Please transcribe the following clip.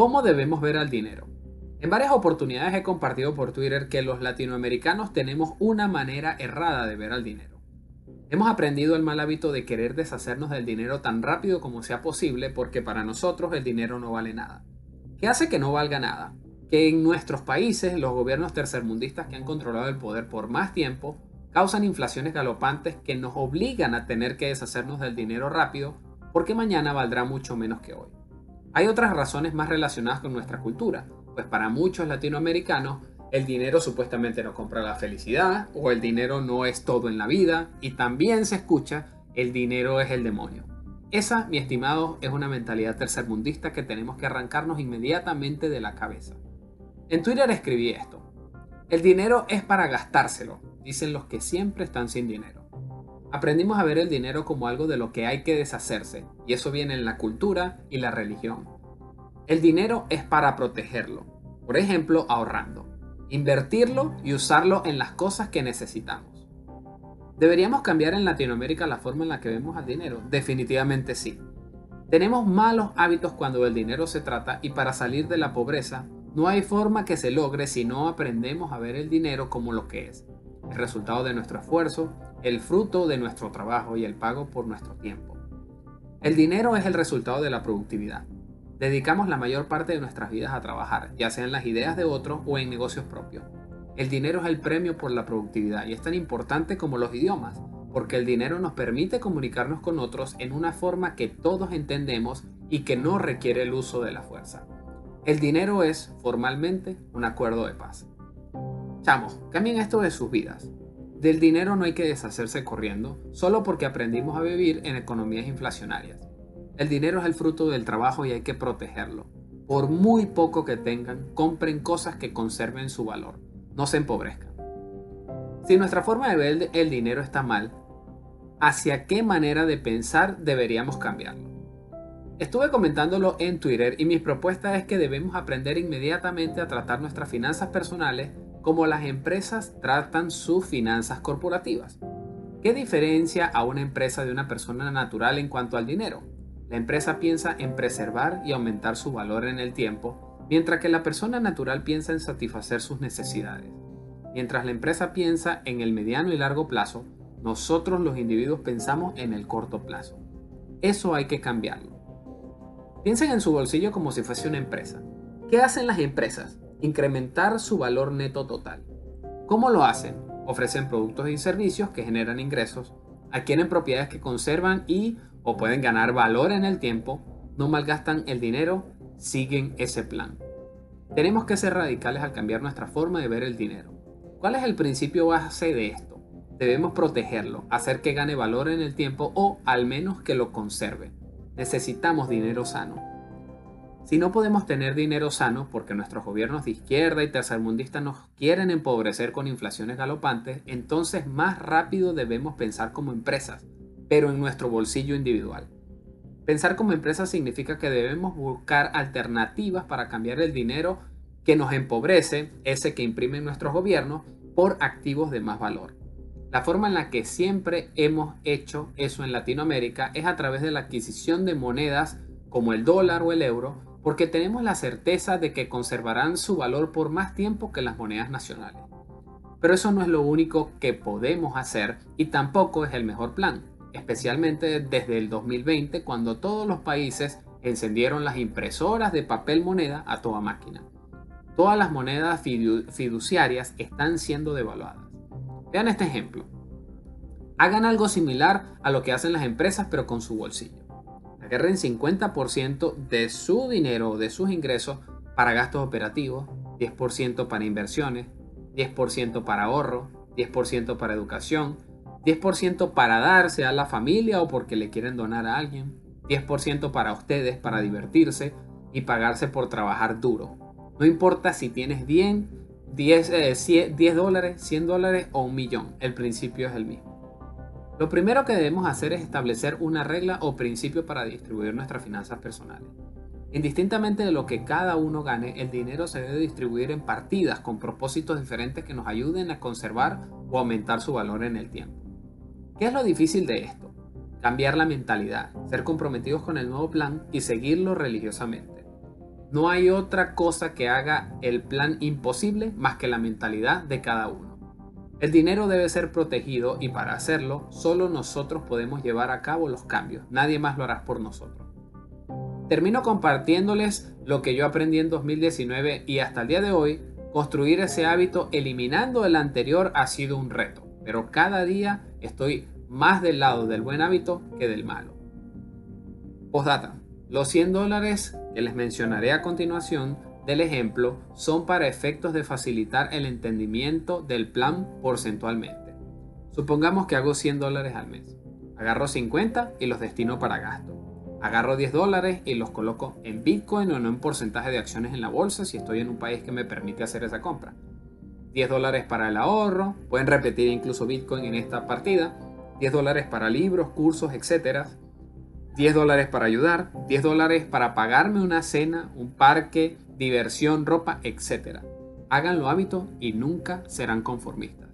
¿Cómo debemos ver al dinero? En varias oportunidades he compartido por Twitter que los latinoamericanos tenemos una manera errada de ver al dinero. Hemos aprendido el mal hábito de querer deshacernos del dinero tan rápido como sea posible porque para nosotros el dinero no vale nada. ¿Qué hace que no valga nada? Que en nuestros países los gobiernos tercermundistas que han controlado el poder por más tiempo causan inflaciones galopantes que nos obligan a tener que deshacernos del dinero rápido porque mañana valdrá mucho menos que hoy. Hay otras razones más relacionadas con nuestra cultura, pues para muchos latinoamericanos el dinero supuestamente no compra la felicidad o el dinero no es todo en la vida y también se escucha el dinero es el demonio. Esa, mi estimado, es una mentalidad tercermundista que tenemos que arrancarnos inmediatamente de la cabeza. En Twitter escribí esto. El dinero es para gastárselo, dicen los que siempre están sin dinero. Aprendimos a ver el dinero como algo de lo que hay que deshacerse, y eso viene en la cultura y la religión. El dinero es para protegerlo, por ejemplo, ahorrando, invertirlo y usarlo en las cosas que necesitamos. ¿Deberíamos cambiar en Latinoamérica la forma en la que vemos al dinero? Definitivamente sí. Tenemos malos hábitos cuando del dinero se trata y para salir de la pobreza no hay forma que se logre si no aprendemos a ver el dinero como lo que es, el resultado de nuestro esfuerzo, el fruto de nuestro trabajo y el pago por nuestro tiempo. El dinero es el resultado de la productividad. Dedicamos la mayor parte de nuestras vidas a trabajar, ya sea en las ideas de otros o en negocios propios. El dinero es el premio por la productividad y es tan importante como los idiomas, porque el dinero nos permite comunicarnos con otros en una forma que todos entendemos y que no requiere el uso de la fuerza. El dinero es, formalmente, un acuerdo de paz. Chamos, cambien esto de sus vidas. Del dinero no hay que deshacerse corriendo, solo porque aprendimos a vivir en economías inflacionarias. El dinero es el fruto del trabajo y hay que protegerlo. Por muy poco que tengan, compren cosas que conserven su valor. No se empobrezcan. Si nuestra forma de ver el dinero está mal, ¿hacia qué manera de pensar deberíamos cambiarlo? Estuve comentándolo en Twitter y mi propuesta es que debemos aprender inmediatamente a tratar nuestras finanzas personales como las empresas tratan sus finanzas corporativas. ¿Qué diferencia a una empresa de una persona natural en cuanto al dinero? La empresa piensa en preservar y aumentar su valor en el tiempo, mientras que la persona natural piensa en satisfacer sus necesidades. Mientras la empresa piensa en el mediano y largo plazo, nosotros los individuos pensamos en el corto plazo. Eso hay que cambiarlo. Piensen en su bolsillo como si fuese una empresa. ¿Qué hacen las empresas? Incrementar su valor neto total. ¿Cómo lo hacen? Ofrecen productos y servicios que generan ingresos, adquieren propiedades que conservan y o pueden ganar valor en el tiempo, no malgastan el dinero, siguen ese plan. Tenemos que ser radicales al cambiar nuestra forma de ver el dinero. ¿Cuál es el principio base de esto? Debemos protegerlo, hacer que gane valor en el tiempo o al menos que lo conserve. Necesitamos dinero sano. Si no podemos tener dinero sano porque nuestros gobiernos de izquierda y tercermundistas nos quieren empobrecer con inflaciones galopantes, entonces más rápido debemos pensar como empresas, pero en nuestro bolsillo individual. Pensar como empresa significa que debemos buscar alternativas para cambiar el dinero que nos empobrece, ese que imprimen nuestros gobiernos, por activos de más valor. La forma en la que siempre hemos hecho eso en Latinoamérica es a través de la adquisición de monedas como el dólar o el euro porque tenemos la certeza de que conservarán su valor por más tiempo que las monedas nacionales. Pero eso no es lo único que podemos hacer y tampoco es el mejor plan, especialmente desde el 2020 cuando todos los países encendieron las impresoras de papel moneda a toda máquina. Todas las monedas fiduciarias están siendo devaluadas. Vean este ejemplo. Hagan algo similar a lo que hacen las empresas pero con su bolsillo agarren 50% de su dinero o de sus ingresos para gastos operativos, 10% para inversiones, 10% para ahorro, 10% para educación, 10% para darse a la familia o porque le quieren donar a alguien, 10% para ustedes para divertirse y pagarse por trabajar duro. No importa si tienes 10, 10, 10 dólares, 100 dólares o un millón, el principio es el mismo. Lo primero que debemos hacer es establecer una regla o principio para distribuir nuestras finanzas personales. Indistintamente de lo que cada uno gane, el dinero se debe distribuir en partidas con propósitos diferentes que nos ayuden a conservar o aumentar su valor en el tiempo. ¿Qué es lo difícil de esto? Cambiar la mentalidad, ser comprometidos con el nuevo plan y seguirlo religiosamente. No hay otra cosa que haga el plan imposible más que la mentalidad de cada uno. El dinero debe ser protegido y para hacerlo solo nosotros podemos llevar a cabo los cambios. Nadie más lo hará por nosotros. Termino compartiéndoles lo que yo aprendí en 2019 y hasta el día de hoy, construir ese hábito eliminando el anterior ha sido un reto, pero cada día estoy más del lado del buen hábito que del malo. Postdata. Los 100 dólares que les mencionaré a continuación del ejemplo son para efectos de facilitar el entendimiento del plan porcentualmente. Supongamos que hago 100 dólares al mes. Agarro 50 y los destino para gasto. Agarro 10 dólares y los coloco en Bitcoin o en porcentaje de acciones en la bolsa si estoy en un país que me permite hacer esa compra. 10 dólares para el ahorro, pueden repetir incluso Bitcoin en esta partida. 10 dólares para libros, cursos, etc. 10 dólares para ayudar, 10 dólares para pagarme una cena, un parque, diversión, ropa, etc. Háganlo hábito y nunca serán conformistas.